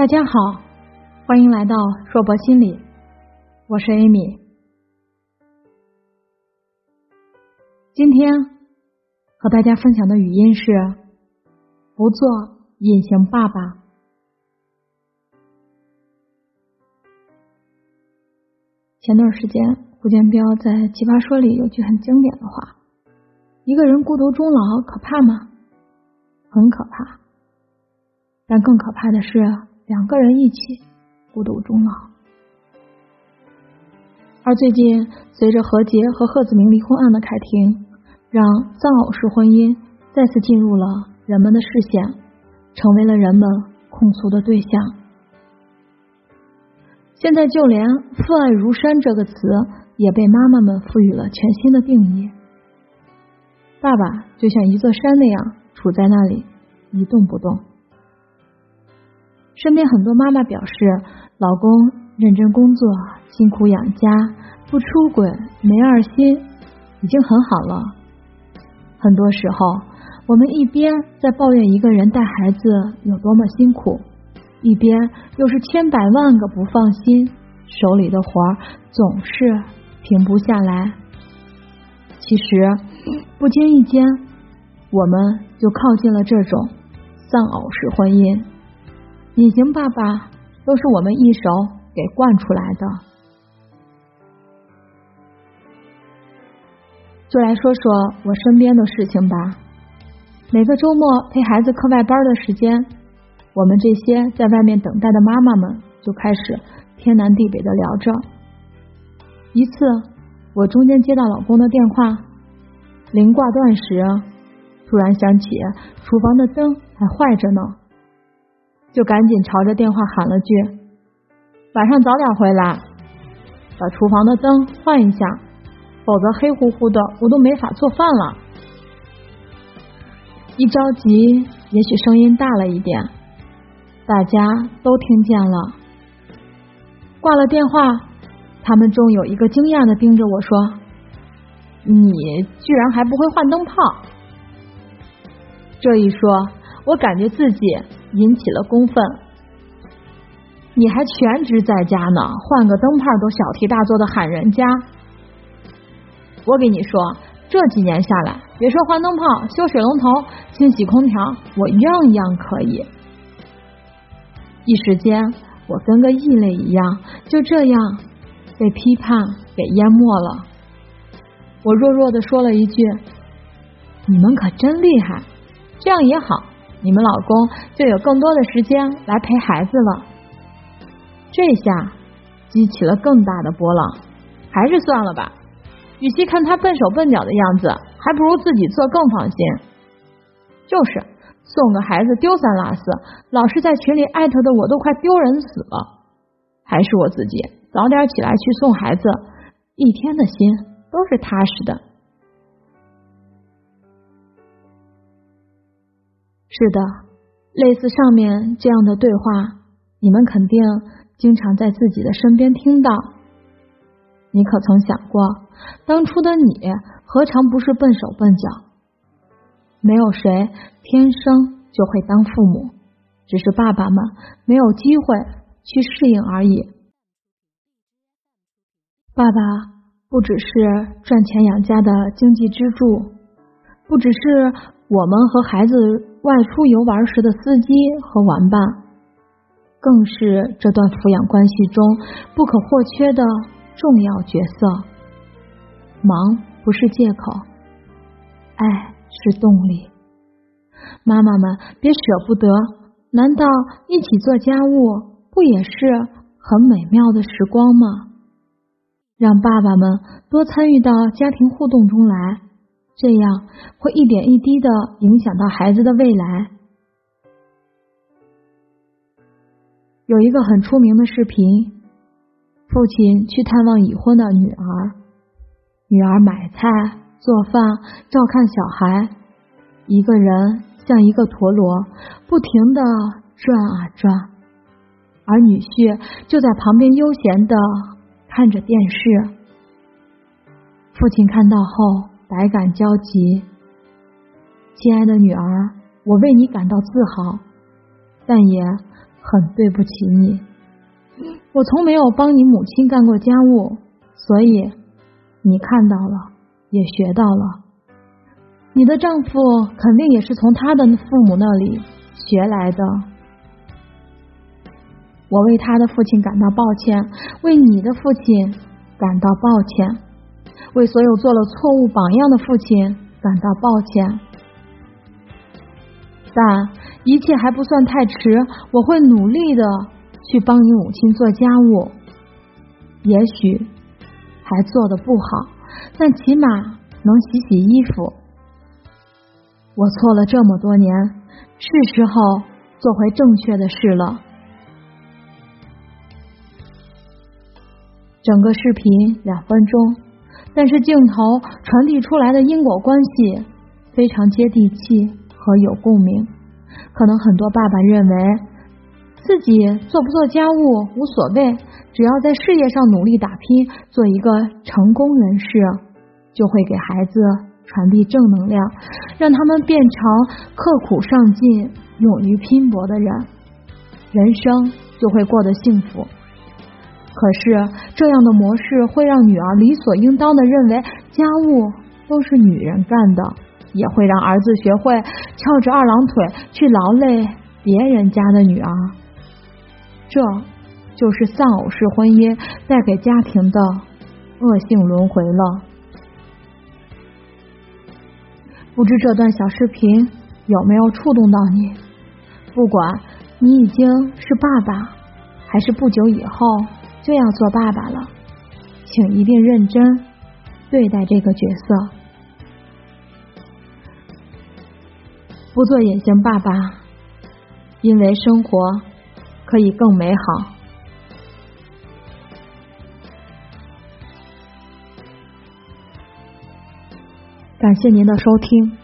大家好，欢迎来到硕博心理，我是 Amy。今天和大家分享的语音是：不做隐形爸爸。前段时间，胡建彪在《奇葩说》里有句很经典的话：“一个人孤独终老可怕吗？很可怕。但更可怕的是，两个人一起孤独终老。”而最近，随着何洁和贺子铭离婚案的开庭，让丧偶式婚姻再次进入了人们的视线，成为了人们控诉的对象。现在就连“父爱如山”这个词也被妈妈们赋予了全新的定义。爸爸就像一座山那样杵在那里一动不动。身边很多妈妈表示，老公认真工作、辛苦养家、不出轨、没二心，已经很好了。很多时候，我们一边在抱怨一个人带孩子有多么辛苦。一边又是千百万个不放心，手里的活总是停不下来。其实不经意间，我们就靠近了这种丧偶式婚姻。隐形爸爸都是我们一手给惯出来的。就来说说我身边的事情吧。每个周末陪孩子课外班的时间。我们这些在外面等待的妈妈们就开始天南地北的聊着。一次，我中间接到老公的电话，临挂断时，突然想起厨房的灯还坏着呢，就赶紧朝着电话喊了句：“晚上早点回来，把厨房的灯换一下，否则黑乎乎的，我都没法做饭了。”一着急，也许声音大了一点。大家都听见了，挂了电话，他们中有一个惊讶的盯着我说：“你居然还不会换灯泡？”这一说，我感觉自己引起了公愤。你还全职在家呢，换个灯泡都小题大做的喊人家。我给你说，这几年下来，别说换灯泡，修水龙头、清洗空调，我样样可以。一时间，我跟个异类一样，就这样被批判给淹没了。我弱弱的说了一句：“你们可真厉害，这样也好，你们老公就有更多的时间来陪孩子了。”这下激起了更大的波浪，还是算了吧。与其看他笨手笨脚的样子，还不如自己做更放心。就是。送个孩子丢三落四，老是在群里艾特的我都快丢人死了。还是我自己早点起来去送孩子，一天的心都是踏实的。是的，类似上面这样的对话，你们肯定经常在自己的身边听到。你可曾想过，当初的你何尝不是笨手笨脚？没有谁天生就会当父母，只是爸爸们没有机会去适应而已。爸爸不只是赚钱养家的经济支柱，不只是我们和孩子外出游玩时的司机和玩伴，更是这段抚养关系中不可或缺的重要角色。忙不是借口，爱。是动力，妈妈们别舍不得。难道一起做家务不也是很美妙的时光吗？让爸爸们多参与到家庭互动中来，这样会一点一滴的影响到孩子的未来。有一个很出名的视频，父亲去探望已婚的女儿，女儿买菜。做饭、照看小孩，一个人像一个陀螺，不停的转啊转，而女婿就在旁边悠闲的看着电视。父亲看到后百感交集：“亲爱的女儿，我为你感到自豪，但也很对不起你。我从没有帮你母亲干过家务，所以你看到了，也学到了。你的丈夫肯定也是从他的父母那里学来的。我为他的父亲感到抱歉，为你的父亲感到抱歉，为所有做了错误榜样的父亲感到抱歉。但一切还不算太迟，我会努力的去帮你母亲做家务。也许还做的不好，但起码能洗洗衣服。我错了这么多年，是时候做回正确的事了。整个视频两分钟，但是镜头传递出来的因果关系非常接地气和有共鸣。可能很多爸爸认为自己做不做家务无所谓，只要在事业上努力打拼，做一个成功人士，就会给孩子传递正能量，让他们变成刻苦上进、勇于拼搏的人，人生就会过得幸福。可是这样的模式会让女儿理所应当的认为家务都是女人干的，也会让儿子学会翘着二郎腿去劳累别人家的女儿。这就是丧偶式婚姻带给家庭的恶性轮回了。不知这段小视频有没有触动到你？不管你已经是爸爸，还是不久以后就要做爸爸了，请一定认真对待这个角色，不做隐形爸爸，因为生活可以更美好。感谢您的收听，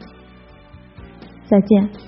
再见。